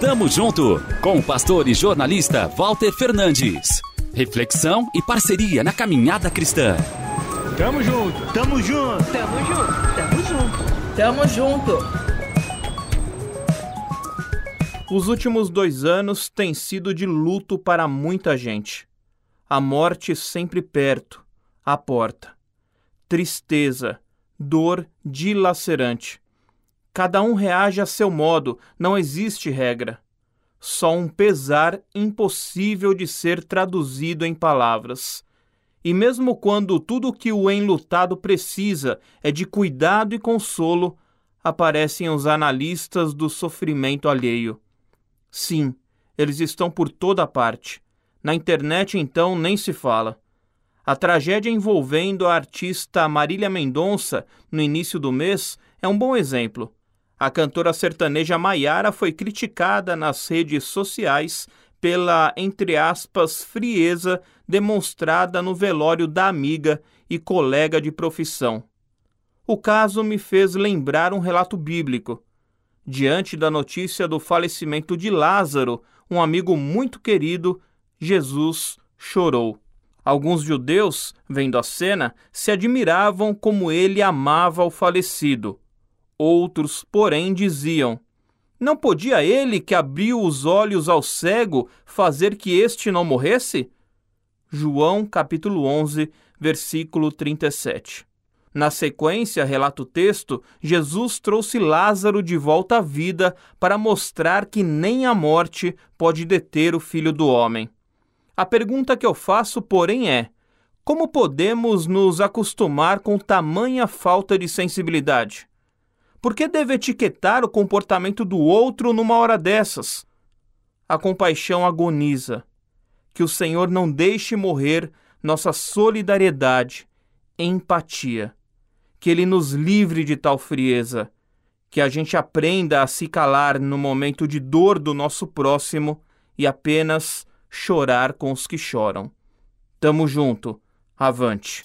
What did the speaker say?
Tamo junto com o pastor e jornalista Walter Fernandes. Reflexão e parceria na caminhada cristã. Tamo junto, tamo junto, tamo junto, tamo junto, tamo junto. Os últimos dois anos têm sido de luto para muita gente. A morte sempre perto, à porta. Tristeza, dor dilacerante. Cada um reage a seu modo, não existe regra. Só um pesar impossível de ser traduzido em palavras. E mesmo quando tudo o que o enlutado precisa é de cuidado e consolo, aparecem os analistas do sofrimento alheio. Sim, eles estão por toda parte. Na internet, então, nem se fala. A tragédia envolvendo a artista Marília Mendonça no início do mês é um bom exemplo. A cantora sertaneja Maiara foi criticada nas redes sociais pela, entre aspas, frieza demonstrada no velório da amiga e colega de profissão. O caso me fez lembrar um relato bíblico. Diante da notícia do falecimento de Lázaro, um amigo muito querido, Jesus chorou. Alguns judeus, vendo a cena, se admiravam como ele amava o falecido. Outros, porém, diziam: Não podia ele que abriu os olhos ao cego fazer que este não morresse? João capítulo 11, versículo 37. Na sequência, relata o texto, Jesus trouxe Lázaro de volta à vida para mostrar que nem a morte pode deter o filho do homem. A pergunta que eu faço, porém, é: como podemos nos acostumar com tamanha falta de sensibilidade? Por que deve etiquetar o comportamento do outro numa hora dessas? A compaixão agoniza. Que o Senhor não deixe morrer nossa solidariedade, empatia que Ele nos livre de tal frieza, que a gente aprenda a se calar no momento de dor do nosso próximo e apenas chorar com os que choram. Tamo junto, avante.